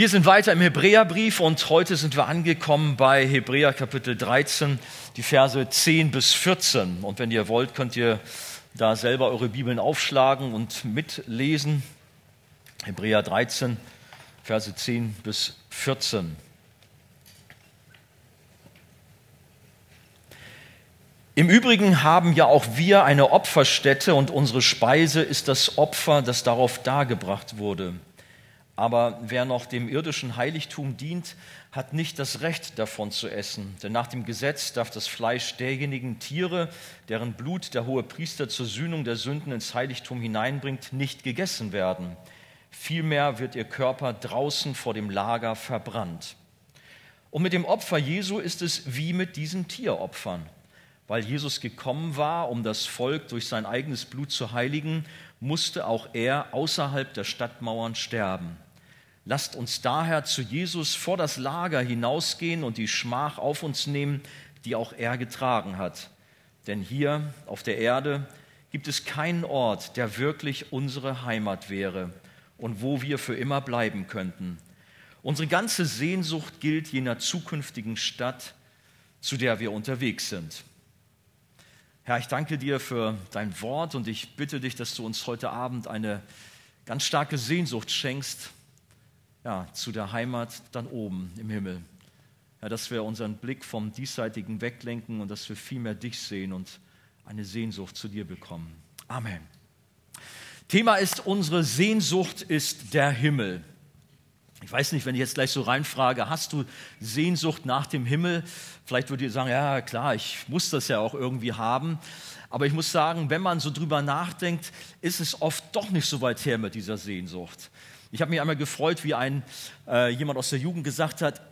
Wir sind weiter im Hebräerbrief und heute sind wir angekommen bei Hebräer Kapitel 13, die Verse 10 bis 14. Und wenn ihr wollt, könnt ihr da selber eure Bibeln aufschlagen und mitlesen. Hebräer 13, Verse 10 bis 14. Im Übrigen haben ja auch wir eine Opferstätte und unsere Speise ist das Opfer, das darauf dargebracht wurde. Aber wer noch dem irdischen Heiligtum dient, hat nicht das Recht davon zu essen. Denn nach dem Gesetz darf das Fleisch derjenigen Tiere, deren Blut der hohe Priester zur Sühnung der Sünden ins Heiligtum hineinbringt, nicht gegessen werden. Vielmehr wird ihr Körper draußen vor dem Lager verbrannt. Und mit dem Opfer Jesu ist es wie mit diesen Tieropfern. Weil Jesus gekommen war, um das Volk durch sein eigenes Blut zu heiligen, musste auch er außerhalb der Stadtmauern sterben. Lasst uns daher zu Jesus vor das Lager hinausgehen und die Schmach auf uns nehmen, die auch er getragen hat. Denn hier auf der Erde gibt es keinen Ort, der wirklich unsere Heimat wäre und wo wir für immer bleiben könnten. Unsere ganze Sehnsucht gilt jener zukünftigen Stadt, zu der wir unterwegs sind. Herr, ich danke dir für dein Wort und ich bitte dich, dass du uns heute Abend eine ganz starke Sehnsucht schenkst ja, zu der Heimat dann oben im Himmel. Ja, dass wir unseren Blick vom Diesseitigen weglenken und dass wir viel mehr dich sehen und eine Sehnsucht zu dir bekommen. Amen. Thema ist, unsere Sehnsucht ist der Himmel. Ich weiß nicht, wenn ich jetzt gleich so reinfrage, hast du Sehnsucht nach dem Himmel? Vielleicht würdet ihr sagen, ja klar, ich muss das ja auch irgendwie haben. Aber ich muss sagen, wenn man so drüber nachdenkt, ist es oft doch nicht so weit her mit dieser Sehnsucht. Ich habe mich einmal gefreut, wie ein, äh, jemand aus der Jugend gesagt hat,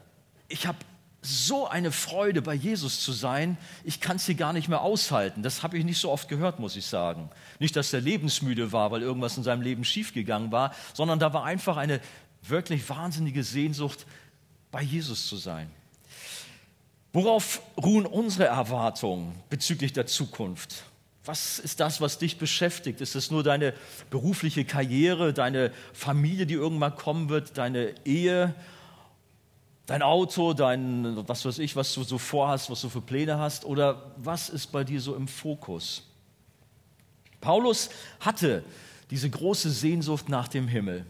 ich habe so eine Freude, bei Jesus zu sein, ich kann es hier gar nicht mehr aushalten. Das habe ich nicht so oft gehört, muss ich sagen. Nicht, dass er lebensmüde war, weil irgendwas in seinem Leben schiefgegangen war, sondern da war einfach eine wirklich wahnsinnige Sehnsucht, bei Jesus zu sein. Worauf ruhen unsere Erwartungen bezüglich der Zukunft? Was ist das, was dich beschäftigt? Ist es nur deine berufliche Karriere, deine Familie, die irgendwann kommen wird, deine Ehe, dein Auto, dein, was weiß ich, was du so vorhast, was du für Pläne hast? Oder was ist bei dir so im Fokus? Paulus hatte diese große Sehnsucht nach dem Himmel.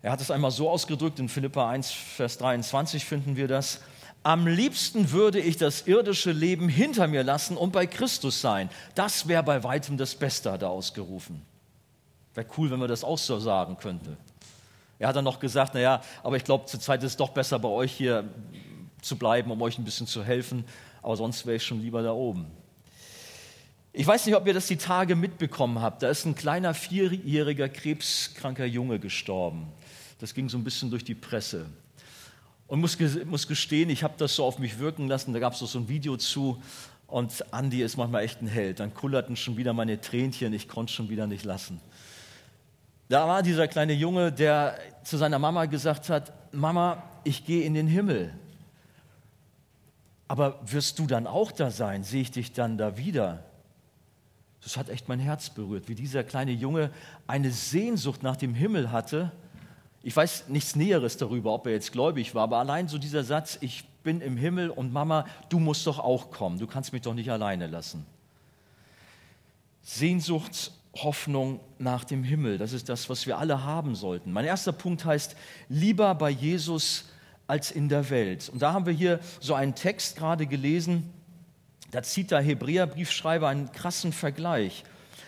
Er hat es einmal so ausgedrückt, in Philippa 1, Vers 23 finden wir das. Am liebsten würde ich das irdische Leben hinter mir lassen und bei Christus sein. Das wäre bei weitem das Beste, hat er ausgerufen. Wäre cool, wenn man das auch so sagen könnte. Er hat dann noch gesagt, naja, aber ich glaube, zurzeit ist es doch besser, bei euch hier zu bleiben, um euch ein bisschen zu helfen. Aber sonst wäre ich schon lieber da oben. Ich weiß nicht, ob ihr das die Tage mitbekommen habt. Da ist ein kleiner vierjähriger krebskranker Junge gestorben. Das ging so ein bisschen durch die Presse. Und muss, muss gestehen, ich habe das so auf mich wirken lassen. Da gab es so ein Video zu. Und Andi ist manchmal echt ein Held. Dann kullerten schon wieder meine Tränchen. Ich konnte schon wieder nicht lassen. Da war dieser kleine Junge, der zu seiner Mama gesagt hat: Mama, ich gehe in den Himmel. Aber wirst du dann auch da sein? Sehe ich dich dann da wieder? Das hat echt mein Herz berührt, wie dieser kleine Junge eine Sehnsucht nach dem Himmel hatte ich weiß nichts Näheres darüber, ob er jetzt gläubig war, aber allein so dieser Satz, ich bin im Himmel und Mama, du musst doch auch kommen, du kannst mich doch nicht alleine lassen. Sehnsucht, Hoffnung nach dem Himmel, das ist das, was wir alle haben sollten. Mein erster Punkt heißt, lieber bei Jesus als in der Welt. Und da haben wir hier so einen Text gerade gelesen, da zieht der Hebräerbriefschreiber einen krassen Vergleich.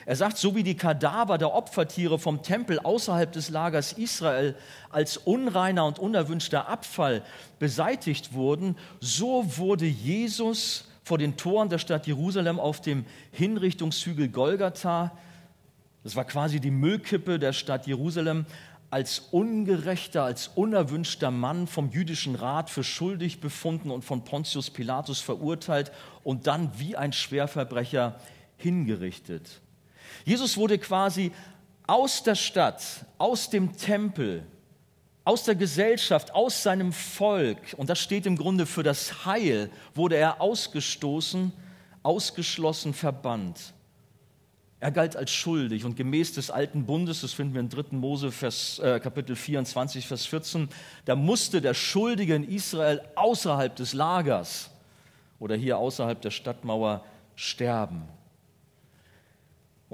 Er sagt, so wie die Kadaver der Opfertiere vom Tempel außerhalb des Lagers Israel als unreiner und unerwünschter Abfall beseitigt wurden, so wurde Jesus vor den Toren der Stadt Jerusalem auf dem Hinrichtungshügel Golgatha, das war quasi die Müllkippe der Stadt Jerusalem, als ungerechter, als unerwünschter Mann vom jüdischen Rat für schuldig befunden und von Pontius Pilatus verurteilt und dann wie ein Schwerverbrecher hingerichtet. Jesus wurde quasi aus der Stadt, aus dem Tempel, aus der Gesellschaft, aus seinem Volk, und das steht im Grunde für das Heil, wurde er ausgestoßen, ausgeschlossen, verbannt. Er galt als schuldig und gemäß des alten Bundes, das finden wir in 3. Mose Vers, äh, Kapitel 24, Vers 14, da musste der Schuldige in Israel außerhalb des Lagers oder hier außerhalb der Stadtmauer sterben.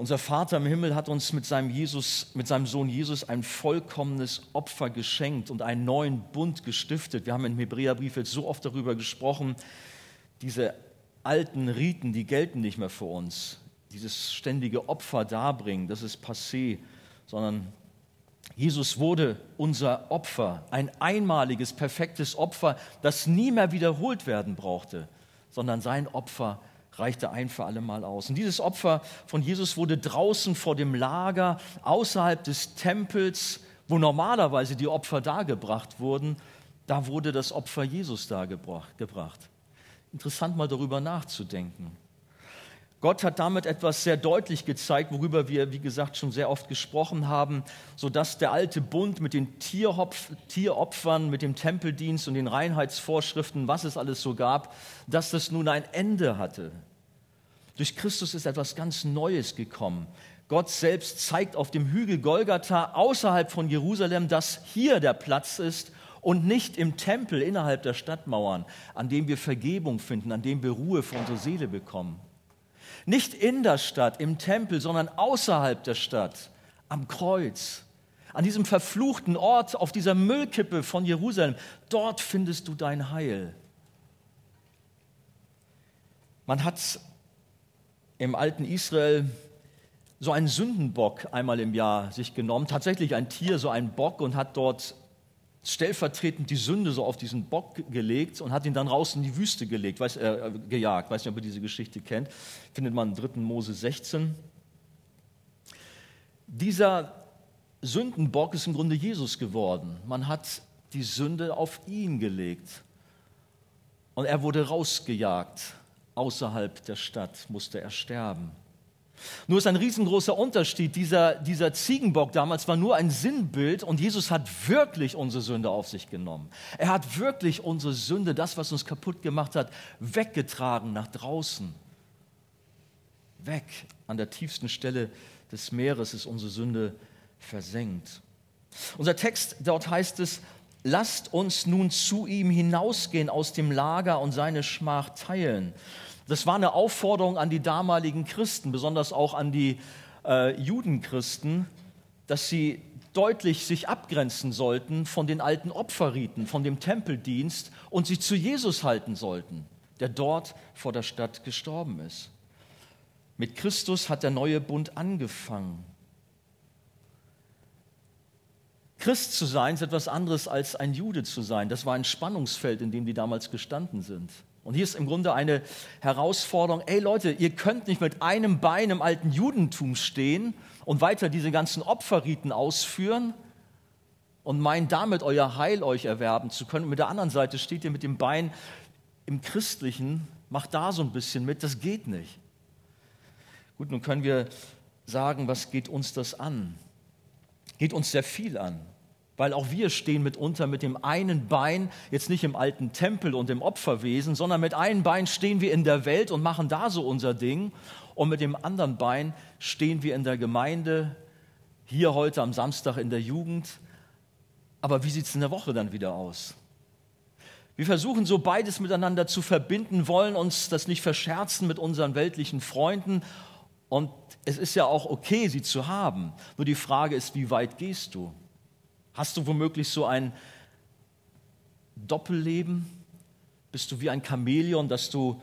Unser Vater im Himmel hat uns mit seinem, Jesus, mit seinem Sohn Jesus ein vollkommenes Opfer geschenkt und einen neuen Bund gestiftet. Wir haben im Hebräerbrief jetzt so oft darüber gesprochen, diese alten Riten, die gelten nicht mehr für uns. Dieses ständige Opfer darbringen, das ist passé, sondern Jesus wurde unser Opfer, ein einmaliges, perfektes Opfer, das nie mehr wiederholt werden brauchte, sondern sein Opfer reichte ein für alle Mal aus. Und dieses Opfer von Jesus wurde draußen vor dem Lager, außerhalb des Tempels, wo normalerweise die Opfer dargebracht wurden, da wurde das Opfer Jesus dargebracht. Interessant mal darüber nachzudenken. Gott hat damit etwas sehr deutlich gezeigt, worüber wir, wie gesagt, schon sehr oft gesprochen haben, sodass der alte Bund mit den Tieropfern, mit dem Tempeldienst und den Reinheitsvorschriften, was es alles so gab, dass das nun ein Ende hatte. Durch Christus ist etwas ganz Neues gekommen. Gott selbst zeigt auf dem Hügel Golgatha außerhalb von Jerusalem, dass hier der Platz ist und nicht im Tempel innerhalb der Stadtmauern, an dem wir Vergebung finden, an dem wir Ruhe für unsere Seele bekommen. Nicht in der Stadt, im Tempel, sondern außerhalb der Stadt, am Kreuz, an diesem verfluchten Ort, auf dieser Müllkippe von Jerusalem. Dort findest du dein Heil. Man hat im alten Israel so einen Sündenbock einmal im Jahr sich genommen, tatsächlich ein Tier, so ein Bock, und hat dort stellvertretend die Sünde so auf diesen Bock gelegt und hat ihn dann raus in die Wüste gelegt, weiß, äh, gejagt. Weiß nicht, ob ihr diese Geschichte kennt. Findet man in 3. Mose 16. Dieser Sündenbock ist im Grunde Jesus geworden. Man hat die Sünde auf ihn gelegt. Und er wurde rausgejagt. Außerhalb der Stadt musste er sterben. Nur ist ein riesengroßer Unterschied. Dieser, dieser Ziegenbock damals war nur ein Sinnbild und Jesus hat wirklich unsere Sünde auf sich genommen. Er hat wirklich unsere Sünde, das, was uns kaputt gemacht hat, weggetragen nach draußen. Weg an der tiefsten Stelle des Meeres ist unsere Sünde versenkt. Unser Text dort heißt es, lasst uns nun zu ihm hinausgehen aus dem Lager und seine Schmach teilen. Das war eine Aufforderung an die damaligen Christen, besonders auch an die äh, Judenchristen, dass sie deutlich sich abgrenzen sollten von den alten Opferriten, von dem Tempeldienst und sich zu Jesus halten sollten, der dort vor der Stadt gestorben ist. Mit Christus hat der neue Bund angefangen. Christ zu sein ist etwas anderes als ein Jude zu sein. Das war ein Spannungsfeld, in dem die damals gestanden sind. Und hier ist im Grunde eine Herausforderung, ey Leute, ihr könnt nicht mit einem Bein im alten Judentum stehen und weiter diese ganzen Opferriten ausführen und meint damit euer Heil euch erwerben zu können. Und mit der anderen Seite steht ihr mit dem Bein im Christlichen, macht da so ein bisschen mit, das geht nicht. Gut, nun können wir sagen, was geht uns das an? Geht uns sehr viel an weil auch wir stehen mitunter mit dem einen Bein, jetzt nicht im alten Tempel und im Opferwesen, sondern mit einem Bein stehen wir in der Welt und machen da so unser Ding und mit dem anderen Bein stehen wir in der Gemeinde, hier heute am Samstag in der Jugend. Aber wie sieht es in der Woche dann wieder aus? Wir versuchen so beides miteinander zu verbinden, wollen uns das nicht verscherzen mit unseren weltlichen Freunden. Und es ist ja auch okay, sie zu haben. Nur die Frage ist, wie weit gehst du? Hast du womöglich so ein Doppelleben? Bist du wie ein Chamäleon, dass du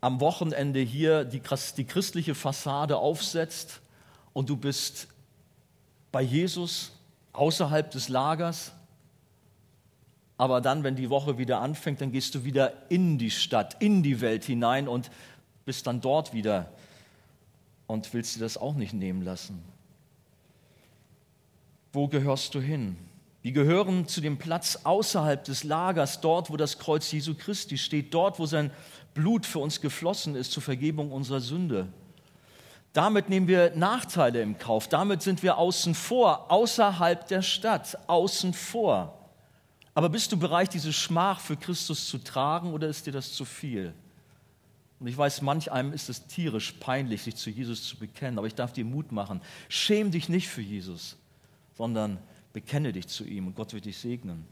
am Wochenende hier die, die christliche Fassade aufsetzt und du bist bei Jesus außerhalb des Lagers? Aber dann, wenn die Woche wieder anfängt, dann gehst du wieder in die Stadt, in die Welt hinein und bist dann dort wieder und willst dir das auch nicht nehmen lassen. Wo gehörst du hin? Wir gehören zu dem Platz außerhalb des Lagers, dort, wo das Kreuz Jesu Christi steht, dort, wo sein Blut für uns geflossen ist zur Vergebung unserer Sünde. Damit nehmen wir Nachteile im Kauf. Damit sind wir außen vor, außerhalb der Stadt, außen vor. Aber bist du bereit, diese Schmach für Christus zu tragen oder ist dir das zu viel? Und ich weiß, manch einem ist es tierisch peinlich, sich zu Jesus zu bekennen, aber ich darf dir Mut machen. Schäm dich nicht für Jesus, sondern bekenne dich zu ihm und Gott wird dich segnen.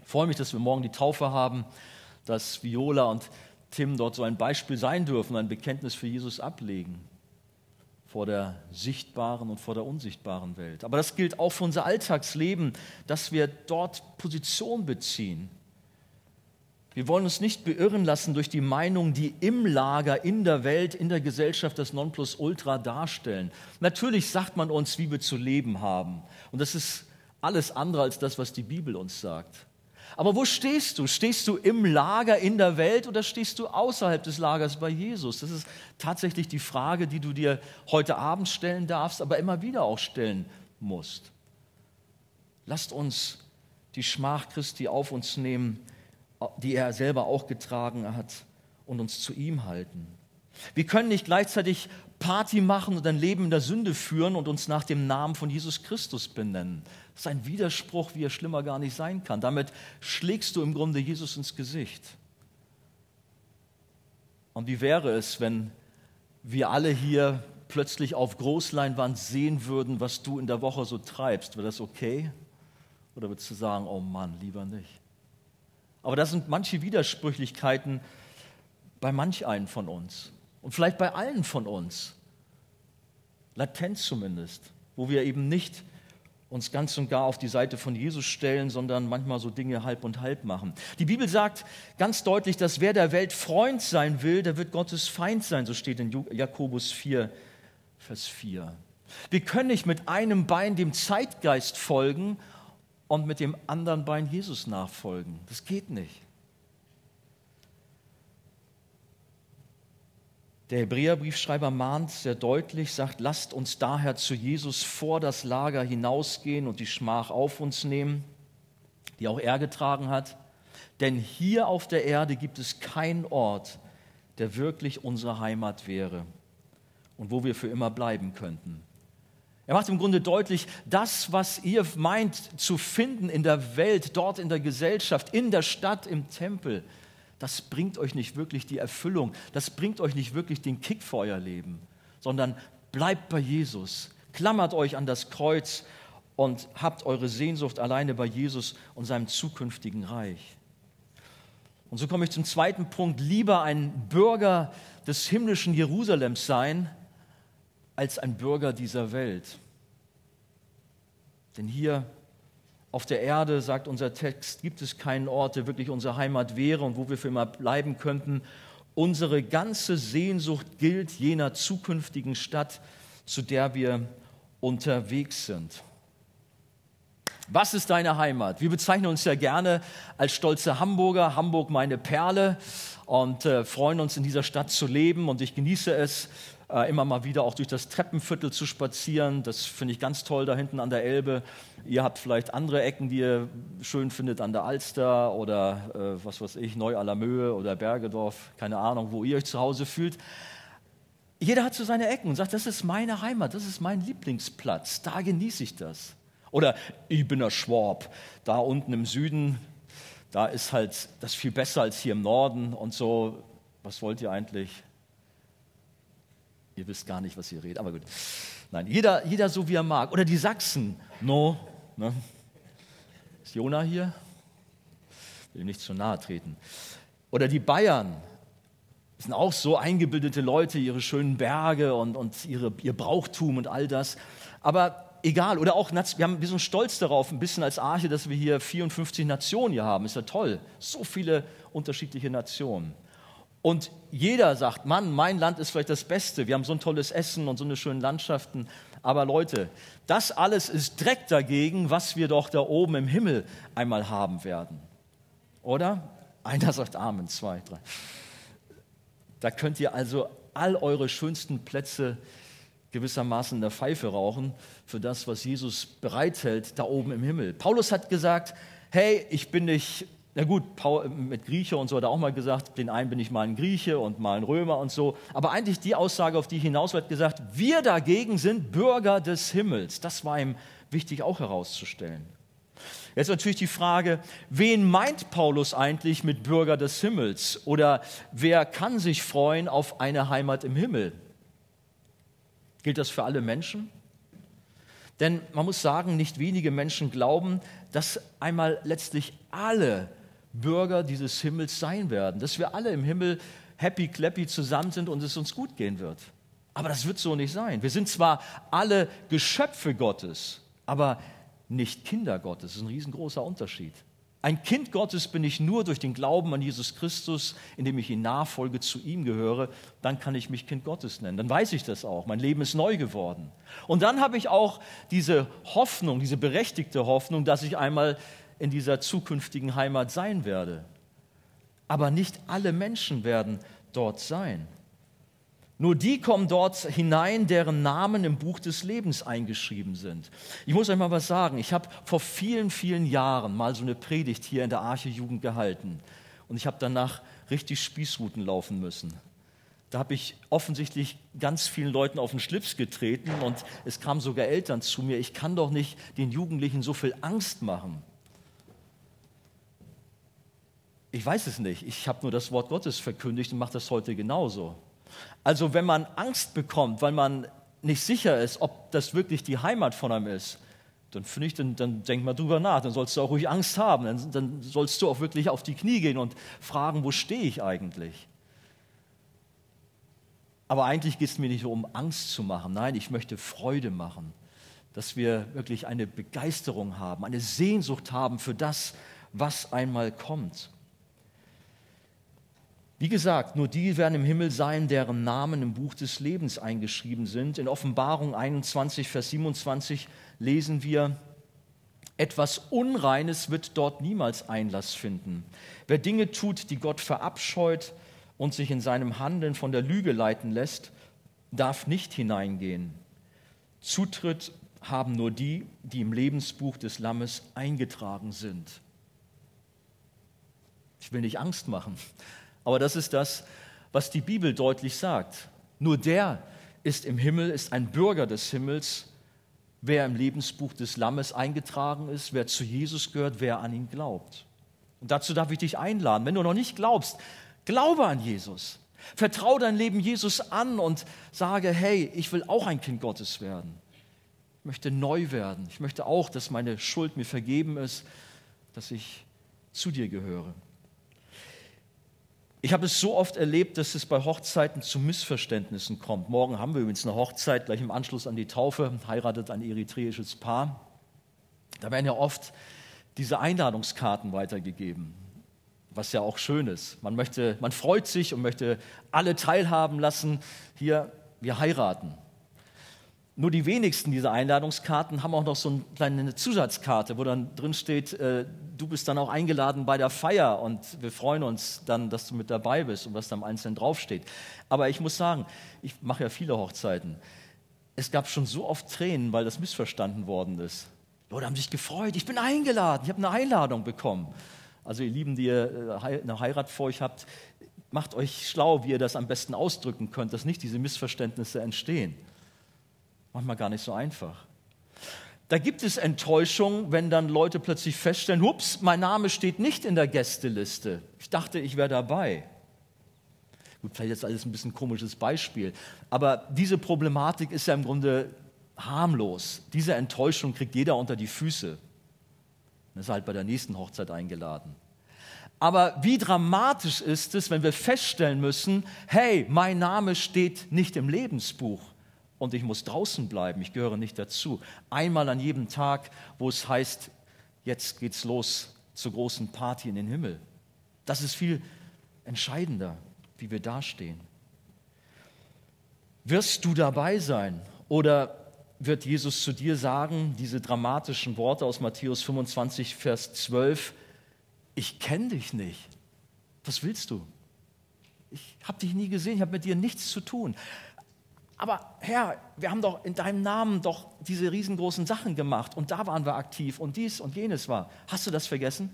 Ich freue mich, dass wir morgen die Taufe haben, dass Viola und Tim dort so ein Beispiel sein dürfen, ein Bekenntnis für Jesus ablegen vor der sichtbaren und vor der unsichtbaren Welt. Aber das gilt auch für unser Alltagsleben, dass wir dort Position beziehen. Wir wollen uns nicht beirren lassen durch die Meinungen, die im Lager, in der Welt, in der Gesellschaft das Nonplusultra darstellen. Natürlich sagt man uns, wie wir zu leben haben. Und das ist alles andere als das, was die Bibel uns sagt. Aber wo stehst du? Stehst du im Lager in der Welt oder stehst du außerhalb des Lagers bei Jesus? Das ist tatsächlich die Frage, die du dir heute Abend stellen darfst, aber immer wieder auch stellen musst. Lasst uns die Schmach Christi auf uns nehmen, die er selber auch getragen hat, und uns zu ihm halten. Wir können nicht gleichzeitig Party machen und ein Leben in der Sünde führen und uns nach dem Namen von Jesus Christus benennen. Das ist ein Widerspruch, wie er schlimmer gar nicht sein kann. Damit schlägst du im Grunde Jesus ins Gesicht. Und wie wäre es, wenn wir alle hier plötzlich auf Großleinwand sehen würden, was du in der Woche so treibst? Wäre das okay? Oder würdest du sagen, oh Mann, lieber nicht? Aber das sind manche Widersprüchlichkeiten bei manch einen von uns und vielleicht bei allen von uns. Latent zumindest, wo wir eben nicht uns ganz und gar auf die Seite von Jesus stellen, sondern manchmal so Dinge halb und halb machen. Die Bibel sagt ganz deutlich, dass wer der Welt Freund sein will, der wird Gottes Feind sein, so steht in Jakobus 4, Vers 4. Wir können nicht mit einem Bein dem Zeitgeist folgen und mit dem anderen Bein Jesus nachfolgen. Das geht nicht. Der Hebräerbriefschreiber mahnt sehr deutlich, sagt, lasst uns daher zu Jesus vor das Lager hinausgehen und die Schmach auf uns nehmen, die auch er getragen hat. Denn hier auf der Erde gibt es keinen Ort, der wirklich unsere Heimat wäre und wo wir für immer bleiben könnten. Er macht im Grunde deutlich, das, was ihr meint zu finden in der Welt, dort in der Gesellschaft, in der Stadt, im Tempel, das bringt euch nicht wirklich die Erfüllung, das bringt euch nicht wirklich den Kick für euer Leben, sondern bleibt bei Jesus, klammert euch an das Kreuz und habt eure Sehnsucht alleine bei Jesus und seinem zukünftigen Reich. Und so komme ich zum zweiten Punkt, lieber ein Bürger des himmlischen Jerusalems sein, als ein Bürger dieser Welt. Denn hier auf der Erde, sagt unser Text, gibt es keinen Ort, der wirklich unsere Heimat wäre und wo wir für immer bleiben könnten. Unsere ganze Sehnsucht gilt jener zukünftigen Stadt, zu der wir unterwegs sind. Was ist deine Heimat? Wir bezeichnen uns ja gerne als stolze Hamburger, Hamburg meine Perle und äh, freuen uns in dieser Stadt zu leben und ich genieße es, äh, immer mal wieder auch durch das Treppenviertel zu spazieren. Das finde ich ganz toll da hinten an der Elbe. Ihr habt vielleicht andere Ecken, die ihr schön findet an der Alster oder äh, was weiß ich, Neu-Allermöhe oder Bergedorf, keine Ahnung, wo ihr euch zu Hause fühlt. Jeder hat so seine Ecken und sagt, das ist meine Heimat, das ist mein Lieblingsplatz, da genieße ich das. Oder ich bin der Schwab, da unten im Süden, da ist halt das viel besser als hier im Norden und so. Was wollt ihr eigentlich? Ihr wisst gar nicht, was ihr redet, aber gut. Nein, jeder, jeder so wie er mag. Oder die Sachsen. No. Ne? Ist Jona hier? Will ihm nicht zu nahe treten. Oder die Bayern. Das sind auch so eingebildete Leute, ihre schönen Berge und, und ihre, ihr Brauchtum und all das. Aber egal. Oder auch, wir, haben, wir sind stolz darauf, ein bisschen als Arche, dass wir hier 54 Nationen hier haben. Ist ja toll. So viele unterschiedliche Nationen. Und jeder sagt, Mann, mein Land ist vielleicht das Beste. Wir haben so ein tolles Essen und so eine schöne Landschaften. Aber Leute, das alles ist Dreck dagegen, was wir doch da oben im Himmel einmal haben werden. Oder? Einer sagt Amen, zwei, drei. Da könnt ihr also all eure schönsten Plätze gewissermaßen in der Pfeife rauchen für das, was Jesus bereithält da oben im Himmel. Paulus hat gesagt, hey, ich bin nicht na gut, Paul, mit Grieche und so hat er auch mal gesagt, den einen bin ich mal ein Grieche und mal ein Römer und so. Aber eigentlich die Aussage, auf die hinaus wird gesagt, wir dagegen sind Bürger des Himmels. Das war ihm wichtig auch herauszustellen. Jetzt natürlich die Frage, wen meint Paulus eigentlich mit Bürger des Himmels? Oder wer kann sich freuen auf eine Heimat im Himmel? Gilt das für alle Menschen? Denn man muss sagen, nicht wenige Menschen glauben, dass einmal letztlich alle Bürger dieses Himmels sein werden, dass wir alle im Himmel happy, clappy zusammen sind und es uns gut gehen wird. Aber das wird so nicht sein. Wir sind zwar alle Geschöpfe Gottes, aber nicht Kinder Gottes. Das ist ein riesengroßer Unterschied. Ein Kind Gottes bin ich nur durch den Glauben an Jesus Christus, indem ich in Nachfolge zu ihm gehöre. Dann kann ich mich Kind Gottes nennen. Dann weiß ich das auch. Mein Leben ist neu geworden. Und dann habe ich auch diese Hoffnung, diese berechtigte Hoffnung, dass ich einmal in dieser zukünftigen Heimat sein werde. Aber nicht alle Menschen werden dort sein. Nur die kommen dort hinein, deren Namen im Buch des Lebens eingeschrieben sind. Ich muss euch mal was sagen. Ich habe vor vielen, vielen Jahren mal so eine Predigt hier in der Arche Jugend gehalten. Und ich habe danach richtig Spießruten laufen müssen. Da habe ich offensichtlich ganz vielen Leuten auf den Schlips getreten und es kamen sogar Eltern zu mir. Ich kann doch nicht den Jugendlichen so viel Angst machen. Ich weiß es nicht. Ich habe nur das Wort Gottes verkündigt und mache das heute genauso. Also wenn man Angst bekommt, weil man nicht sicher ist, ob das wirklich die Heimat von einem ist, dann finde ich, dann, dann denk mal drüber nach, dann sollst du auch ruhig Angst haben, dann, dann sollst du auch wirklich auf die Knie gehen und fragen, wo stehe ich eigentlich? Aber eigentlich geht es mir nicht um Angst zu machen, nein, ich möchte Freude machen, dass wir wirklich eine Begeisterung haben, eine Sehnsucht haben für das, was einmal kommt. Wie gesagt, nur die werden im Himmel sein, deren Namen im Buch des Lebens eingeschrieben sind. In Offenbarung 21, Vers 27 lesen wir, etwas Unreines wird dort niemals Einlass finden. Wer Dinge tut, die Gott verabscheut und sich in seinem Handeln von der Lüge leiten lässt, darf nicht hineingehen. Zutritt haben nur die, die im Lebensbuch des Lammes eingetragen sind. Ich will nicht Angst machen, aber das ist das, was die Bibel deutlich sagt. Nur der ist im Himmel, ist ein Bürger des Himmels, wer im Lebensbuch des Lammes eingetragen ist, wer zu Jesus gehört, wer an ihn glaubt. Und dazu darf ich dich einladen. Wenn du noch nicht glaubst, glaube an Jesus. Vertraue dein Leben Jesus an und sage, hey, ich will auch ein Kind Gottes werden. Ich möchte neu werden. Ich möchte auch, dass meine Schuld mir vergeben ist, dass ich zu dir gehöre. Ich habe es so oft erlebt, dass es bei Hochzeiten zu Missverständnissen kommt. Morgen haben wir übrigens eine Hochzeit, gleich im Anschluss an die Taufe, heiratet ein eritreisches Paar. Da werden ja oft diese Einladungskarten weitergegeben, was ja auch schön ist. Man, möchte, man freut sich und möchte alle teilhaben lassen. Hier, wir heiraten. Nur die wenigsten dieser Einladungskarten haben auch noch so eine kleine Zusatzkarte, wo dann drin steht, äh, du bist dann auch eingeladen bei der Feier und wir freuen uns dann, dass du mit dabei bist und was da im Einzelnen draufsteht. Aber ich muss sagen, ich mache ja viele Hochzeiten. Es gab schon so oft Tränen, weil das missverstanden worden ist. Leute haben sich gefreut, ich bin eingeladen, ich habe eine Einladung bekommen. Also ihr Lieben, die ihr äh, eine Heirat vor euch habt, macht euch schlau, wie ihr das am besten ausdrücken könnt, dass nicht diese Missverständnisse entstehen manchmal gar nicht so einfach. Da gibt es Enttäuschung, wenn dann Leute plötzlich feststellen, hups, mein Name steht nicht in der Gästeliste. Ich dachte, ich wäre dabei. Gut, vielleicht ist alles ein bisschen komisches Beispiel, aber diese Problematik ist ja im Grunde harmlos. Diese Enttäuschung kriegt jeder unter die Füße. Und ist halt bei der nächsten Hochzeit eingeladen. Aber wie dramatisch ist es, wenn wir feststellen müssen, hey, mein Name steht nicht im Lebensbuch und ich muss draußen bleiben, ich gehöre nicht dazu. Einmal an jedem Tag, wo es heißt, jetzt geht's los zur großen Party in den Himmel. Das ist viel entscheidender, wie wir dastehen. Wirst du dabei sein oder wird Jesus zu dir sagen, diese dramatischen Worte aus Matthäus 25, Vers 12, ich kenne dich nicht. Was willst du? Ich habe dich nie gesehen, ich habe mit dir nichts zu tun aber Herr, wir haben doch in deinem Namen doch diese riesengroßen Sachen gemacht und da waren wir aktiv und dies und jenes war. Hast du das vergessen?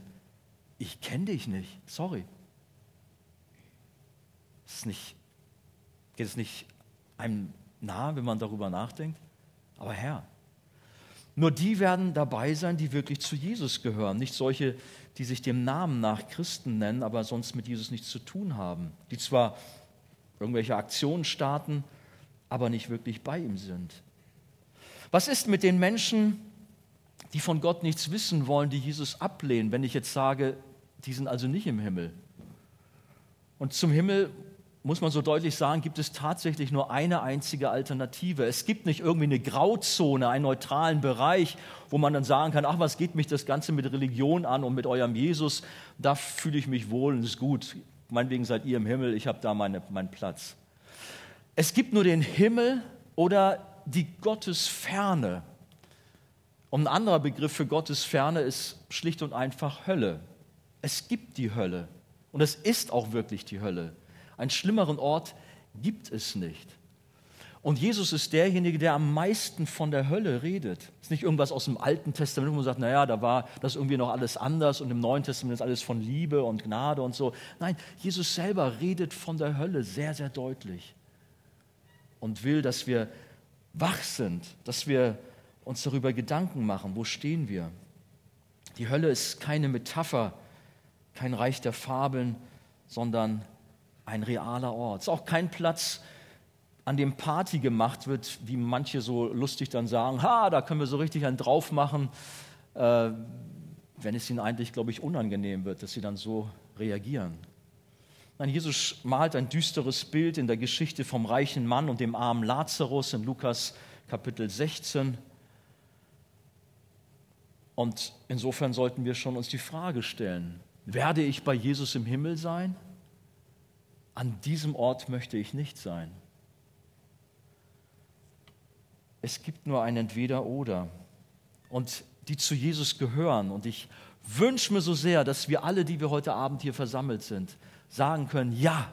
Ich kenne dich nicht, sorry. Ist nicht, geht es nicht einem nahe, wenn man darüber nachdenkt? Aber Herr, Nur die werden dabei sein, die wirklich zu Jesus gehören. Nicht solche, die sich dem Namen nach Christen nennen, aber sonst mit Jesus nichts zu tun haben. Die zwar irgendwelche Aktionen starten, aber nicht wirklich bei ihm sind. Was ist mit den Menschen, die von Gott nichts wissen wollen, die Jesus ablehnen, wenn ich jetzt sage, die sind also nicht im Himmel? Und zum Himmel muss man so deutlich sagen, gibt es tatsächlich nur eine einzige Alternative. Es gibt nicht irgendwie eine Grauzone, einen neutralen Bereich, wo man dann sagen kann, ach, was geht mich das Ganze mit Religion an und mit eurem Jesus? Da fühle ich mich wohl und ist gut. Meinetwegen seid ihr im Himmel, ich habe da meine, meinen Platz. Es gibt nur den Himmel oder die Gottesferne. Und ein anderer Begriff für Gottesferne ist schlicht und einfach Hölle. Es gibt die Hölle. Und es ist auch wirklich die Hölle. Einen schlimmeren Ort gibt es nicht. Und Jesus ist derjenige, der am meisten von der Hölle redet. Es ist nicht irgendwas aus dem Alten Testament, wo man sagt, naja, da war das irgendwie noch alles anders und im Neuen Testament ist alles von Liebe und Gnade und so. Nein, Jesus selber redet von der Hölle sehr, sehr deutlich und will, dass wir wach sind, dass wir uns darüber Gedanken machen, wo stehen wir. Die Hölle ist keine Metapher, kein Reich der Fabeln, sondern ein realer Ort. Es ist auch kein Platz, an dem Party gemacht wird, wie manche so lustig dann sagen, ha, da können wir so richtig einen drauf machen, äh, wenn es ihnen eigentlich, glaube ich, unangenehm wird, dass sie dann so reagieren. Nein, Jesus malt ein düsteres Bild in der Geschichte vom reichen Mann und dem armen Lazarus in Lukas Kapitel 16. Und insofern sollten wir schon uns die Frage stellen, werde ich bei Jesus im Himmel sein? An diesem Ort möchte ich nicht sein. Es gibt nur ein Entweder-Oder. Und die zu Jesus gehören. Und ich wünsche mir so sehr, dass wir alle, die wir heute Abend hier versammelt sind, sagen können, ja,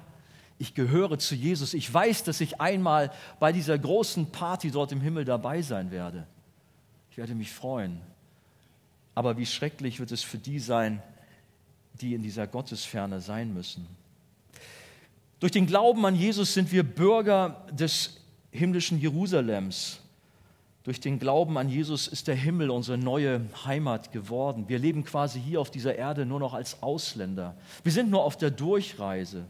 ich gehöre zu Jesus. Ich weiß, dass ich einmal bei dieser großen Party dort im Himmel dabei sein werde. Ich werde mich freuen. Aber wie schrecklich wird es für die sein, die in dieser Gottesferne sein müssen. Durch den Glauben an Jesus sind wir Bürger des himmlischen Jerusalems. Durch den Glauben an Jesus ist der Himmel unsere neue Heimat geworden. Wir leben quasi hier auf dieser Erde nur noch als Ausländer. Wir sind nur auf der Durchreise.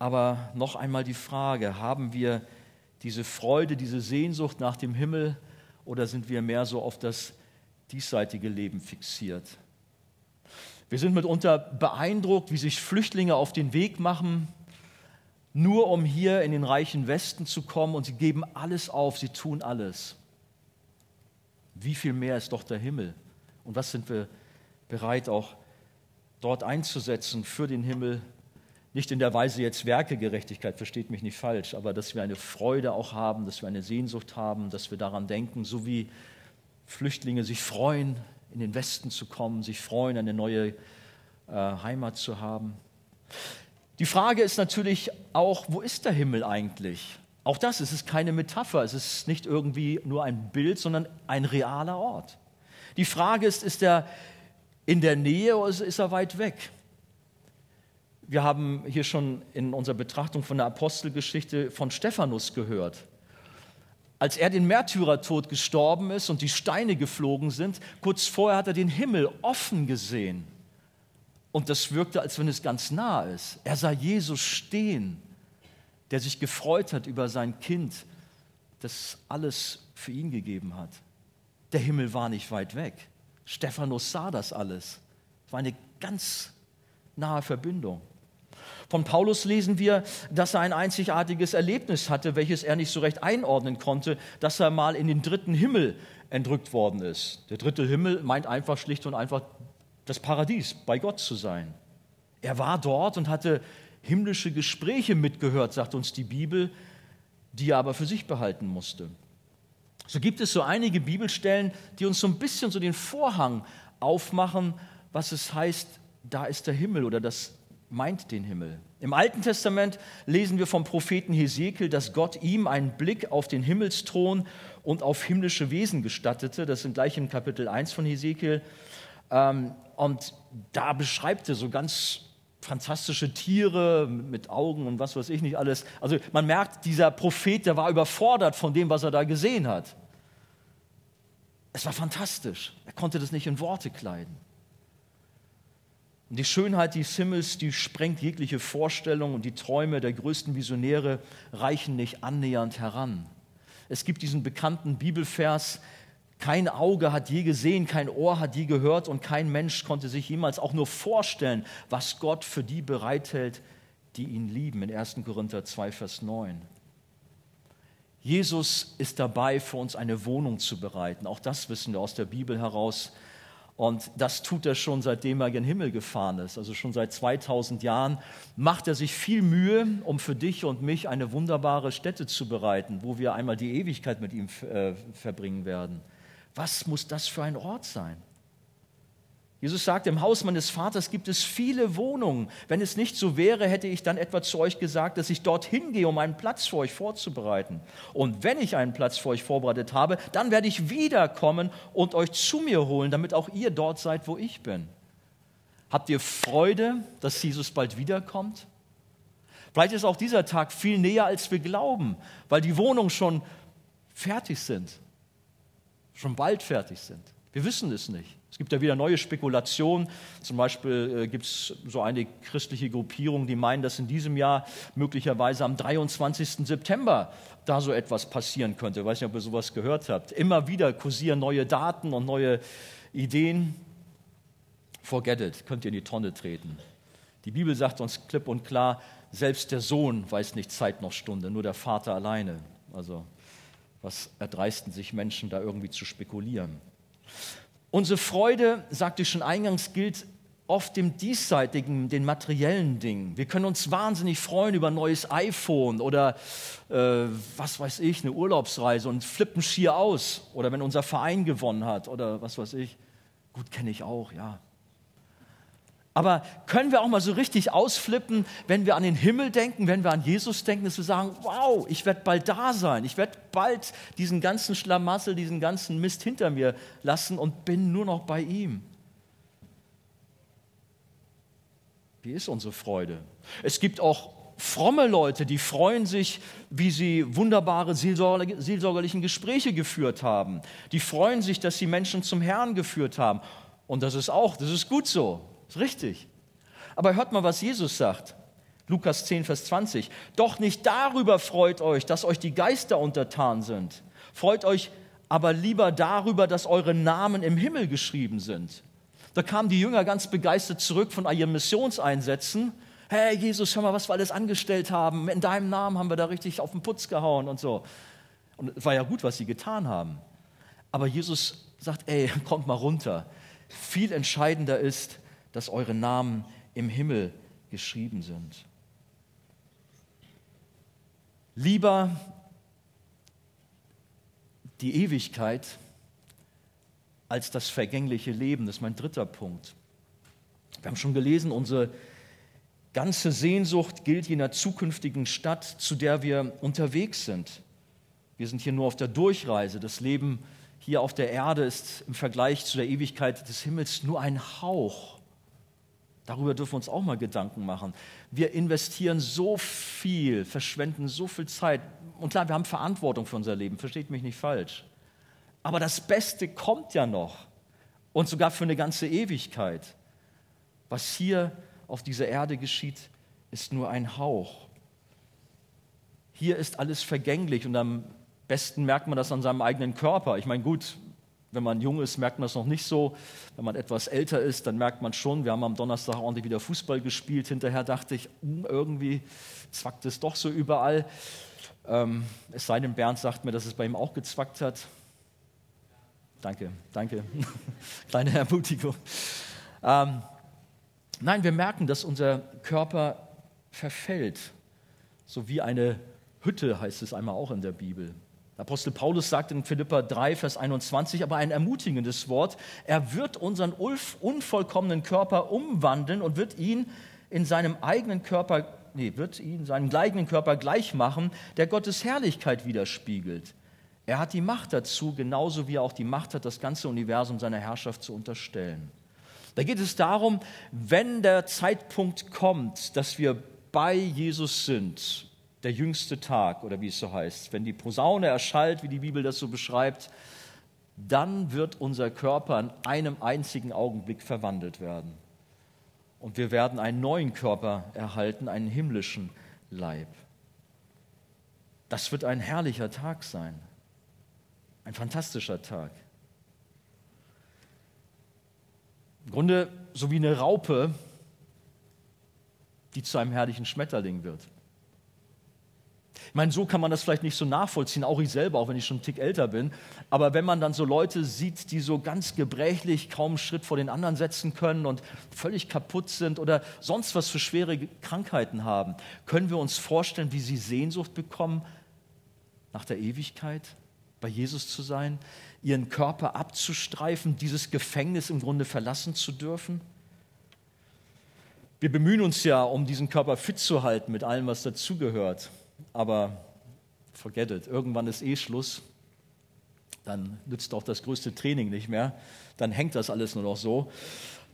Aber noch einmal die Frage, haben wir diese Freude, diese Sehnsucht nach dem Himmel oder sind wir mehr so auf das diesseitige Leben fixiert? Wir sind mitunter beeindruckt, wie sich Flüchtlinge auf den Weg machen, nur um hier in den reichen Westen zu kommen und sie geben alles auf, sie tun alles. Wie viel mehr ist doch der Himmel? Und was sind wir bereit auch dort einzusetzen für den Himmel? Nicht in der Weise jetzt Werkegerechtigkeit, versteht mich nicht falsch, aber dass wir eine Freude auch haben, dass wir eine Sehnsucht haben, dass wir daran denken, so wie Flüchtlinge sich freuen, in den Westen zu kommen, sich freuen, eine neue äh, Heimat zu haben. Die Frage ist natürlich auch, wo ist der Himmel eigentlich? Auch das es ist keine Metapher, es ist nicht irgendwie nur ein Bild, sondern ein realer Ort. Die Frage ist, ist er in der Nähe oder ist er weit weg? Wir haben hier schon in unserer Betrachtung von der Apostelgeschichte von Stephanus gehört als er den Märtyrertod gestorben ist und die Steine geflogen sind, kurz vorher hat er den Himmel offen gesehen. Und das wirkte, als wenn es ganz nah ist. Er sah Jesus stehen, der sich gefreut hat über sein Kind, das alles für ihn gegeben hat. Der Himmel war nicht weit weg. Stephanus sah das alles. Es war eine ganz nahe Verbindung. Von Paulus lesen wir, dass er ein einzigartiges Erlebnis hatte, welches er nicht so recht einordnen konnte, dass er mal in den dritten Himmel entrückt worden ist. Der dritte Himmel meint einfach schlicht und einfach das Paradies, bei Gott zu sein. Er war dort und hatte himmlische Gespräche mitgehört, sagt uns die Bibel, die er aber für sich behalten musste. So gibt es so einige Bibelstellen, die uns so ein bisschen so den Vorhang aufmachen, was es heißt, da ist der Himmel oder das meint den Himmel. Im Alten Testament lesen wir vom Propheten Hesekiel, dass Gott ihm einen Blick auf den Himmelsthron und auf himmlische Wesen gestattete. Das sind gleich im Kapitel 1 von Hesekiel. Ähm, und da beschreibt er so ganz fantastische Tiere mit Augen und was weiß ich nicht alles. Also man merkt, dieser Prophet, der war überfordert von dem, was er da gesehen hat. Es war fantastisch. Er konnte das nicht in Worte kleiden. Und die Schönheit des Himmels, die sprengt jegliche Vorstellung und die Träume der größten Visionäre reichen nicht annähernd heran. Es gibt diesen bekannten Bibelvers, kein Auge hat je gesehen, kein Ohr hat je gehört und kein Mensch konnte sich jemals auch nur vorstellen, was Gott für die bereithält, die ihn lieben, in 1. Korinther 2, Vers 9. Jesus ist dabei, für uns eine Wohnung zu bereiten. Auch das wissen wir aus der Bibel heraus. Und das tut er schon, seitdem er in den Himmel gefahren ist. Also schon seit 2000 Jahren macht er sich viel Mühe, um für dich und mich eine wunderbare Stätte zu bereiten, wo wir einmal die Ewigkeit mit ihm äh, verbringen werden. Was muss das für ein Ort sein? Jesus sagt, im Haus meines Vaters gibt es viele Wohnungen. Wenn es nicht so wäre, hätte ich dann etwa zu euch gesagt, dass ich dorthin gehe, um einen Platz für euch vorzubereiten. Und wenn ich einen Platz für euch vorbereitet habe, dann werde ich wiederkommen und euch zu mir holen, damit auch ihr dort seid, wo ich bin. Habt ihr Freude, dass Jesus bald wiederkommt? Vielleicht ist auch dieser Tag viel näher, als wir glauben, weil die Wohnungen schon fertig sind, schon bald fertig sind. Wir wissen es nicht. Es gibt ja wieder neue Spekulationen. Zum Beispiel äh, gibt es so eine christliche Gruppierung, die meinen, dass in diesem Jahr möglicherweise am 23. September da so etwas passieren könnte. Ich weiß nicht, ob ihr sowas gehört habt. Immer wieder kursieren neue Daten und neue Ideen. Forget it, könnt ihr in die Tonne treten. Die Bibel sagt uns klipp und klar, selbst der Sohn weiß nicht Zeit noch Stunde, nur der Vater alleine. Also was erdreisten sich Menschen da irgendwie zu spekulieren? Unsere Freude, sagte ich schon eingangs, gilt oft dem diesseitigen, den materiellen Dingen. Wir können uns wahnsinnig freuen über ein neues iPhone oder äh, was weiß ich, eine Urlaubsreise und flippen schier aus. Oder wenn unser Verein gewonnen hat oder was weiß ich. Gut, kenne ich auch, ja. Aber können wir auch mal so richtig ausflippen, wenn wir an den Himmel denken, wenn wir an Jesus denken, dass wir sagen, wow, ich werde bald da sein, ich werde bald diesen ganzen Schlamassel, diesen ganzen Mist hinter mir lassen und bin nur noch bei ihm. Wie ist unsere Freude? Es gibt auch fromme Leute, die freuen sich, wie sie wunderbare seelsorgerliche Gespräche geführt haben. Die freuen sich, dass sie Menschen zum Herrn geführt haben. Und das ist auch, das ist gut so. Ist richtig. Aber hört mal, was Jesus sagt. Lukas 10, Vers 20. Doch nicht darüber freut euch, dass euch die Geister untertan sind. Freut euch aber lieber darüber, dass eure Namen im Himmel geschrieben sind. Da kamen die Jünger ganz begeistert zurück von ihren Missionseinsätzen. Hey Jesus, hör mal, was wir alles angestellt haben. In deinem Namen haben wir da richtig auf den Putz gehauen und so. Und es war ja gut, was sie getan haben. Aber Jesus sagt, ey, kommt mal runter. Viel entscheidender ist, dass eure Namen im Himmel geschrieben sind. Lieber die Ewigkeit als das vergängliche Leben, das ist mein dritter Punkt. Wir haben schon gelesen, unsere ganze Sehnsucht gilt jener zukünftigen Stadt, zu der wir unterwegs sind. Wir sind hier nur auf der Durchreise. Das Leben hier auf der Erde ist im Vergleich zu der Ewigkeit des Himmels nur ein Hauch. Darüber dürfen wir uns auch mal Gedanken machen. Wir investieren so viel, verschwenden so viel Zeit. Und klar, wir haben Verantwortung für unser Leben, versteht mich nicht falsch. Aber das Beste kommt ja noch. Und sogar für eine ganze Ewigkeit. Was hier auf dieser Erde geschieht, ist nur ein Hauch. Hier ist alles vergänglich und am besten merkt man das an seinem eigenen Körper. Ich meine, gut, wenn man jung ist, merkt man es noch nicht so. Wenn man etwas älter ist, dann merkt man schon, wir haben am Donnerstag ordentlich wieder Fußball gespielt. Hinterher dachte ich, hm, irgendwie zwackt es doch so überall. Ähm, es sei denn, Bernd sagt mir, dass es bei ihm auch gezwackt hat. Danke, danke. Kleine Ermutigung. Ähm, nein, wir merken, dass unser Körper verfällt. So wie eine Hütte heißt es einmal auch in der Bibel. Apostel Paulus sagt in Philippa 3, Vers 21 aber ein ermutigendes Wort. Er wird unseren unvollkommenen Körper umwandeln und wird ihn in seinem eigenen Körper, nee, wird ihn seinen eigenen Körper gleich machen, der Gottes Herrlichkeit widerspiegelt. Er hat die Macht dazu, genauso wie er auch die Macht hat, das ganze Universum seiner Herrschaft zu unterstellen. Da geht es darum, wenn der Zeitpunkt kommt, dass wir bei Jesus sind, der jüngste Tag oder wie es so heißt, wenn die Posaune erschallt, wie die Bibel das so beschreibt, dann wird unser Körper in einem einzigen Augenblick verwandelt werden. Und wir werden einen neuen Körper erhalten, einen himmlischen Leib. Das wird ein herrlicher Tag sein, ein fantastischer Tag. Im Grunde so wie eine Raupe, die zu einem herrlichen Schmetterling wird. Ich meine, so kann man das vielleicht nicht so nachvollziehen, auch ich selber, auch wenn ich schon einen Tick älter bin. Aber wenn man dann so Leute sieht, die so ganz gebrechlich kaum einen Schritt vor den anderen setzen können und völlig kaputt sind oder sonst was für schwere Krankheiten haben, können wir uns vorstellen, wie sie Sehnsucht bekommen nach der Ewigkeit, bei Jesus zu sein, ihren Körper abzustreifen, dieses Gefängnis im Grunde verlassen zu dürfen? Wir bemühen uns ja, um diesen Körper fit zu halten mit allem, was dazugehört aber forget it, irgendwann ist eh Schluss. Dann nützt auch das größte Training nicht mehr. Dann hängt das alles nur noch so.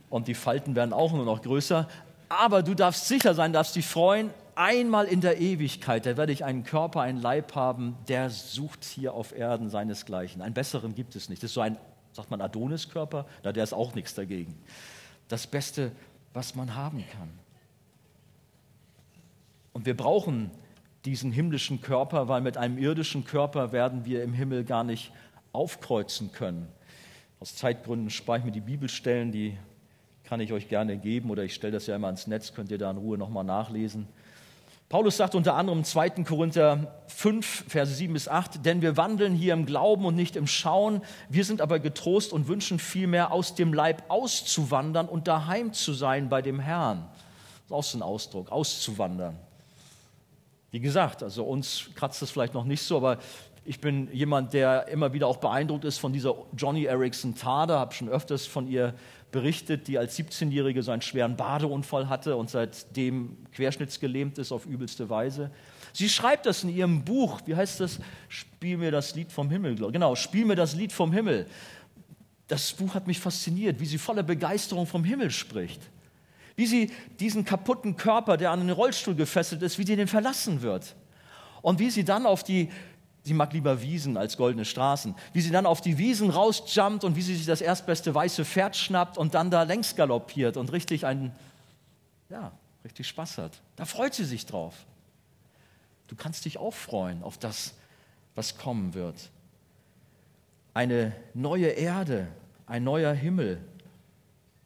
Und die Falten werden auch nur noch größer. Aber du darfst sicher sein, darfst dich freuen, einmal in der Ewigkeit, da werde ich einen Körper, einen Leib haben, der sucht hier auf Erden seinesgleichen. Einen besseren gibt es nicht. Das ist so ein, sagt man, Adoniskörper, na, der ist auch nichts dagegen. Das Beste, was man haben kann. Und wir brauchen diesen himmlischen Körper, weil mit einem irdischen Körper werden wir im Himmel gar nicht aufkreuzen können. Aus Zeitgründen spare ich mir die Bibelstellen, die kann ich euch gerne geben oder ich stelle das ja immer ans Netz, könnt ihr da in Ruhe nochmal nachlesen. Paulus sagt unter anderem im 2. Korinther 5, Verse 7 bis 8, denn wir wandeln hier im Glauben und nicht im Schauen, wir sind aber getrost und wünschen vielmehr aus dem Leib auszuwandern und daheim zu sein bei dem Herrn. Das ist auch so ein Ausdruck, auszuwandern. Wie gesagt, also uns kratzt es vielleicht noch nicht so, aber ich bin jemand, der immer wieder auch beeindruckt ist von dieser Johnny Erickson Tada, habe schon öfters von ihr berichtet, die als 17-Jährige so einen schweren Badeunfall hatte und seitdem querschnittsgelähmt ist auf übelste Weise. Sie schreibt das in ihrem Buch, wie heißt das? Spiel mir das Lied vom Himmel. Genau, Spiel mir das Lied vom Himmel. Das Buch hat mich fasziniert, wie sie voller Begeisterung vom Himmel spricht. Wie sie diesen kaputten Körper, der an den Rollstuhl gefesselt ist, wie sie den verlassen wird. Und wie sie dann auf die, sie mag lieber Wiesen als goldene Straßen, wie sie dann auf die Wiesen rausjumpt und wie sie sich das erstbeste weiße Pferd schnappt und dann da längs galoppiert und richtig einen, ja, richtig Spaß hat. Da freut sie sich drauf. Du kannst dich auch freuen auf das, was kommen wird. Eine neue Erde, ein neuer Himmel,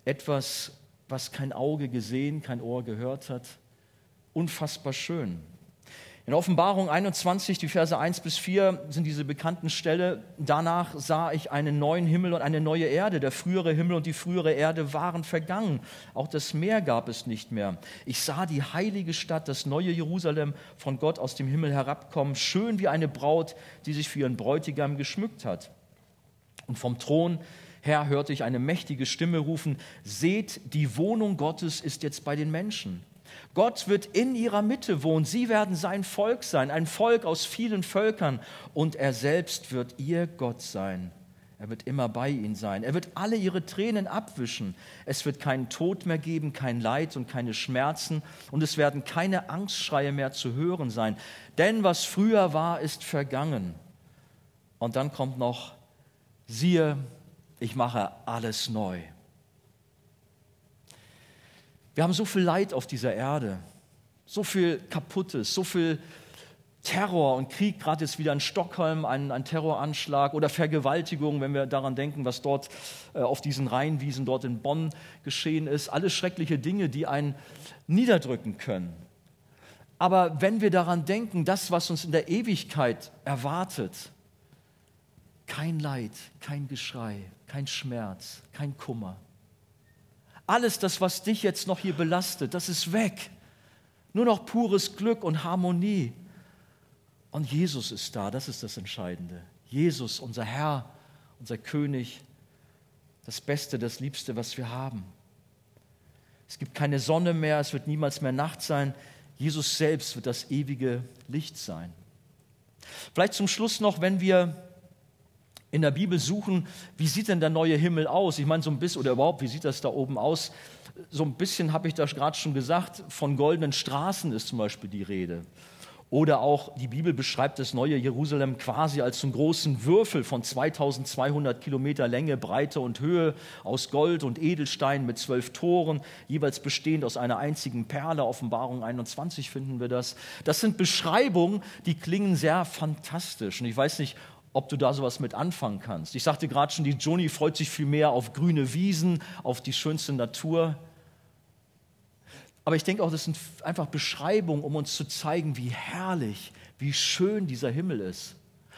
etwas was kein Auge gesehen, kein Ohr gehört hat. Unfassbar schön. In Offenbarung 21, die Verse 1 bis 4 sind diese bekannten Stelle. Danach sah ich einen neuen Himmel und eine neue Erde. Der frühere Himmel und die frühere Erde waren vergangen. Auch das Meer gab es nicht mehr. Ich sah die heilige Stadt, das neue Jerusalem, von Gott aus dem Himmel herabkommen, schön wie eine Braut, die sich für ihren Bräutigam geschmückt hat. Und vom Thron Herr, hörte ich eine mächtige Stimme rufen, seht, die Wohnung Gottes ist jetzt bei den Menschen. Gott wird in ihrer Mitte wohnen. Sie werden sein Volk sein, ein Volk aus vielen Völkern. Und er selbst wird ihr Gott sein. Er wird immer bei ihnen sein. Er wird alle ihre Tränen abwischen. Es wird keinen Tod mehr geben, kein Leid und keine Schmerzen. Und es werden keine Angstschreie mehr zu hören sein. Denn was früher war, ist vergangen. Und dann kommt noch, siehe, ich mache alles neu. Wir haben so viel Leid auf dieser Erde, so viel Kaputtes, so viel Terror und Krieg, gerade jetzt wieder in Stockholm ein, ein, Terroranschlag oder Vergewaltigung, wenn wir daran denken, was dort äh, auf diesen Rheinwiesen dort in Bonn geschehen ist. Alles schreckliche Dinge, die einen niederdrücken können. Aber wenn wir daran denken, das, was uns in der Ewigkeit erwartet, kein Leid, kein Geschrei, kein Schmerz, kein Kummer. Alles das, was dich jetzt noch hier belastet, das ist weg. Nur noch pures Glück und Harmonie. Und Jesus ist da, das ist das Entscheidende. Jesus, unser Herr, unser König, das Beste, das Liebste, was wir haben. Es gibt keine Sonne mehr, es wird niemals mehr Nacht sein. Jesus selbst wird das ewige Licht sein. Vielleicht zum Schluss noch, wenn wir in der Bibel suchen, wie sieht denn der neue Himmel aus? Ich meine, so ein bisschen, oder überhaupt, wie sieht das da oben aus? So ein bisschen habe ich das gerade schon gesagt, von goldenen Straßen ist zum Beispiel die Rede. Oder auch die Bibel beschreibt das neue Jerusalem quasi als einen großen Würfel von 2200 Kilometer Länge, Breite und Höhe aus Gold und Edelstein mit zwölf Toren, jeweils bestehend aus einer einzigen Perle. Offenbarung 21 finden wir das. Das sind Beschreibungen, die klingen sehr fantastisch. Und ich weiß nicht, ob du da sowas mit anfangen kannst. Ich sagte gerade schon, die Joni freut sich viel mehr auf grüne Wiesen, auf die schönste Natur. Aber ich denke auch, das sind einfach Beschreibungen, um uns zu zeigen, wie herrlich, wie schön dieser Himmel ist.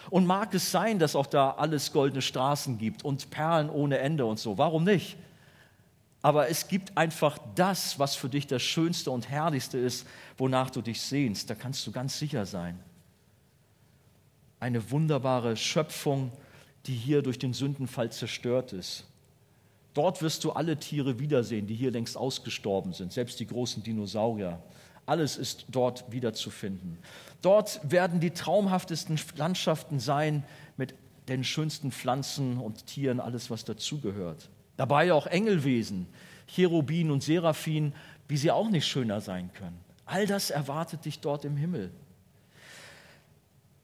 Und mag es sein, dass auch da alles goldene Straßen gibt und Perlen ohne Ende und so. Warum nicht? Aber es gibt einfach das, was für dich das Schönste und Herrlichste ist, wonach du dich sehnst. Da kannst du ganz sicher sein. Eine wunderbare Schöpfung, die hier durch den Sündenfall zerstört ist. Dort wirst du alle Tiere wiedersehen, die hier längst ausgestorben sind, selbst die großen Dinosaurier. Alles ist dort wiederzufinden. Dort werden die traumhaftesten Landschaften sein mit den schönsten Pflanzen und Tieren, alles, was dazugehört. Dabei auch Engelwesen, Cherubin und Seraphim, wie sie auch nicht schöner sein können. All das erwartet dich dort im Himmel.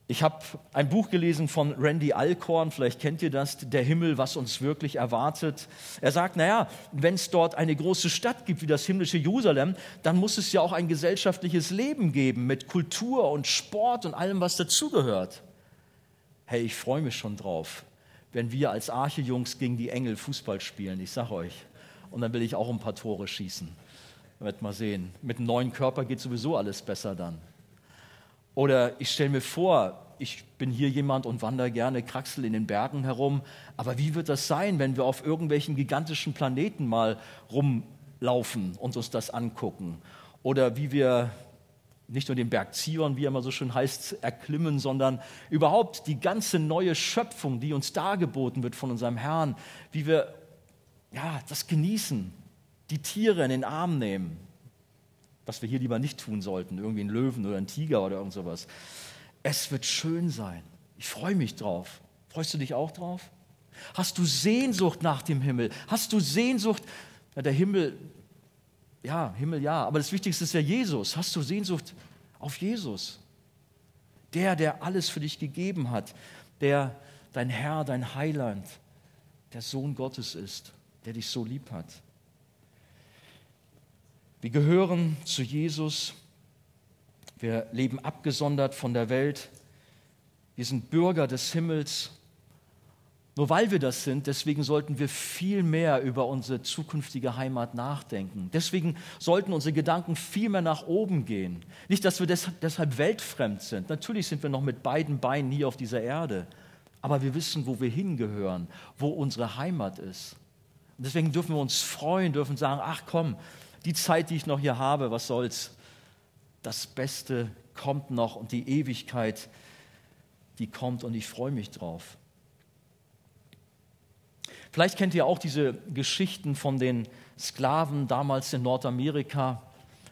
Ich habe ein Buch gelesen von Randy Alcorn, vielleicht kennt ihr das, Der Himmel, was uns wirklich erwartet. Er sagt, naja, wenn es dort eine große Stadt gibt wie das himmlische Jerusalem, dann muss es ja auch ein gesellschaftliches Leben geben mit Kultur und Sport und allem, was dazugehört. Hey, ich freue mich schon drauf, wenn wir als Archejungs gegen die Engel Fußball spielen, ich sag euch. Und dann will ich auch ein paar Tore schießen. Wird mal sehen. Mit einem neuen Körper geht sowieso alles besser dann. Oder ich stelle mir vor, ich bin hier jemand und wandere gerne Kraxel in den Bergen herum. Aber wie wird das sein, wenn wir auf irgendwelchen gigantischen Planeten mal rumlaufen und uns das angucken? Oder wie wir nicht nur den Berg Zion, wie er immer so schön heißt, erklimmen, sondern überhaupt die ganze neue Schöpfung, die uns dargeboten wird von unserem Herrn, wie wir ja, das genießen, die Tiere in den Arm nehmen, was wir hier lieber nicht tun sollten, irgendwie einen Löwen oder einen Tiger oder irgend sowas. Es wird schön sein. Ich freue mich drauf. Freust du dich auch drauf? Hast du Sehnsucht nach dem Himmel? Hast du Sehnsucht? Ja, der Himmel, ja, Himmel ja, aber das Wichtigste ist ja Jesus. Hast du Sehnsucht auf Jesus? Der, der alles für dich gegeben hat, der dein Herr, dein Heiland, der Sohn Gottes ist, der dich so lieb hat. Wir gehören zu Jesus. Wir leben abgesondert von der Welt. Wir sind Bürger des Himmels. Nur weil wir das sind, deswegen sollten wir viel mehr über unsere zukünftige Heimat nachdenken. Deswegen sollten unsere Gedanken viel mehr nach oben gehen. Nicht, dass wir deshalb weltfremd sind. Natürlich sind wir noch mit beiden Beinen hier auf dieser Erde. Aber wir wissen, wo wir hingehören, wo unsere Heimat ist. Und deswegen dürfen wir uns freuen, dürfen sagen, ach komm, die Zeit, die ich noch hier habe, was soll's? Das Beste kommt noch und die Ewigkeit, die kommt und ich freue mich drauf. Vielleicht kennt ihr auch diese Geschichten von den Sklaven damals in Nordamerika,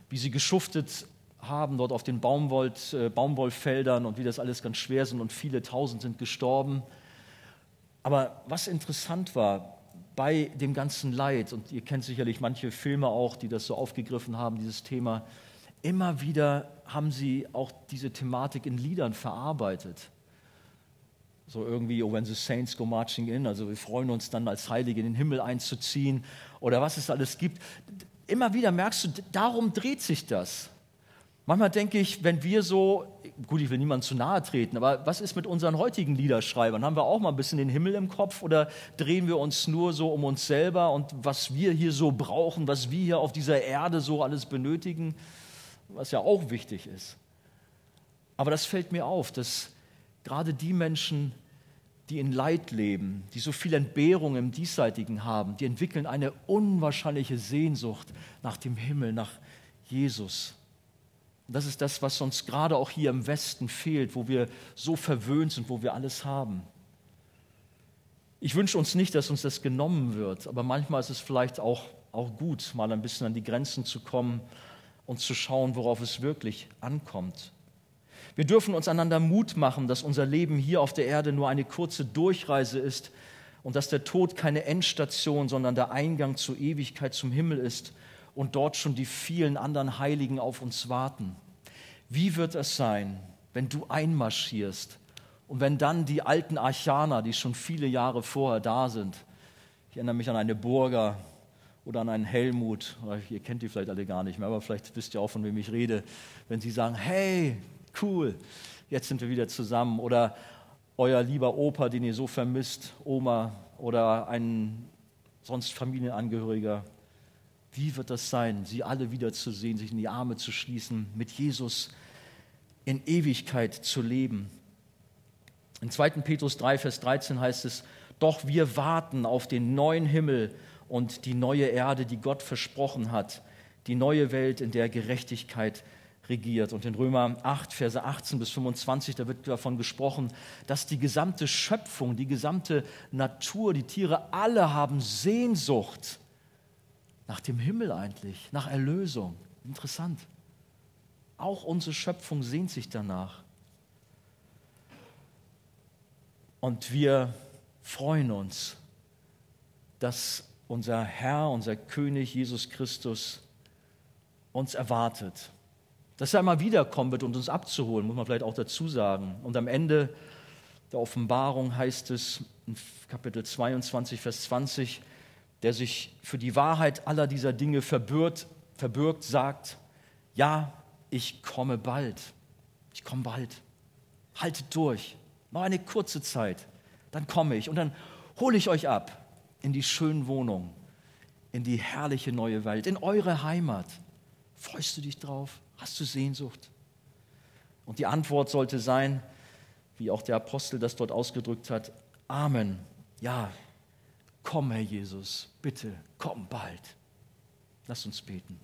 wie sie geschuftet haben dort auf den Baumwoll, äh, Baumwollfeldern und wie das alles ganz schwer sind und viele tausend sind gestorben. Aber was interessant war, bei dem ganzen Leid, und ihr kennt sicherlich manche Filme auch, die das so aufgegriffen haben, dieses Thema, immer wieder haben sie auch diese Thematik in Liedern verarbeitet. So irgendwie, oh, when the saints go marching in, also wir freuen uns dann als Heilige in den Himmel einzuziehen oder was es alles gibt. Immer wieder merkst du, darum dreht sich das. Manchmal denke ich, wenn wir so, gut, ich will niemandem zu nahe treten, aber was ist mit unseren heutigen Liederschreibern? Haben wir auch mal ein bisschen den Himmel im Kopf oder drehen wir uns nur so um uns selber und was wir hier so brauchen, was wir hier auf dieser Erde so alles benötigen, was ja auch wichtig ist. Aber das fällt mir auf, dass gerade die Menschen, die in Leid leben, die so viel Entbehrung im Diesseitigen haben, die entwickeln eine unwahrscheinliche Sehnsucht nach dem Himmel, nach Jesus. Das ist das, was uns gerade auch hier im Westen fehlt, wo wir so verwöhnt sind, wo wir alles haben. Ich wünsche uns nicht, dass uns das genommen wird, aber manchmal ist es vielleicht auch, auch gut, mal ein bisschen an die Grenzen zu kommen und zu schauen, worauf es wirklich ankommt. Wir dürfen uns einander Mut machen, dass unser Leben hier auf der Erde nur eine kurze Durchreise ist und dass der Tod keine Endstation, sondern der Eingang zur Ewigkeit zum Himmel ist und dort schon die vielen anderen Heiligen auf uns warten. Wie wird es sein, wenn du einmarschierst und wenn dann die alten Archaner, die schon viele Jahre vorher da sind, ich erinnere mich an eine Burger oder an einen Helmut, ihr kennt die vielleicht alle gar nicht mehr, aber vielleicht wisst ihr auch, von wem ich rede, wenn sie sagen, hey, cool, jetzt sind wir wieder zusammen oder euer lieber Opa, den ihr so vermisst, Oma oder ein sonst Familienangehöriger. Wie wird das sein, sie alle wiederzusehen, sich in die Arme zu schließen, mit Jesus in Ewigkeit zu leben? In 2. Petrus 3, Vers 13 heißt es, doch wir warten auf den neuen Himmel und die neue Erde, die Gott versprochen hat, die neue Welt, in der Gerechtigkeit regiert. Und in Römer 8, Verse 18 bis 25, da wird davon gesprochen, dass die gesamte Schöpfung, die gesamte Natur, die Tiere, alle haben Sehnsucht nach dem Himmel eigentlich, nach Erlösung. Interessant. Auch unsere Schöpfung sehnt sich danach. Und wir freuen uns, dass unser Herr, unser König Jesus Christus uns erwartet. Dass er einmal wiederkommen wird, um uns abzuholen, muss man vielleicht auch dazu sagen. Und am Ende der Offenbarung heißt es in Kapitel 22, Vers 20, der sich für die Wahrheit aller dieser Dinge verbirgt, verbirgt sagt, ja, ich komme bald. Ich komme bald. Haltet durch. Noch eine kurze Zeit. Dann komme ich und dann hole ich euch ab in die schönen Wohnungen, in die herrliche neue Welt, in eure Heimat. Freust du dich drauf? Hast du Sehnsucht? Und die Antwort sollte sein, wie auch der Apostel das dort ausgedrückt hat, Amen. Ja, komm, Herr Jesus, bitte, komm bald. Lass uns beten.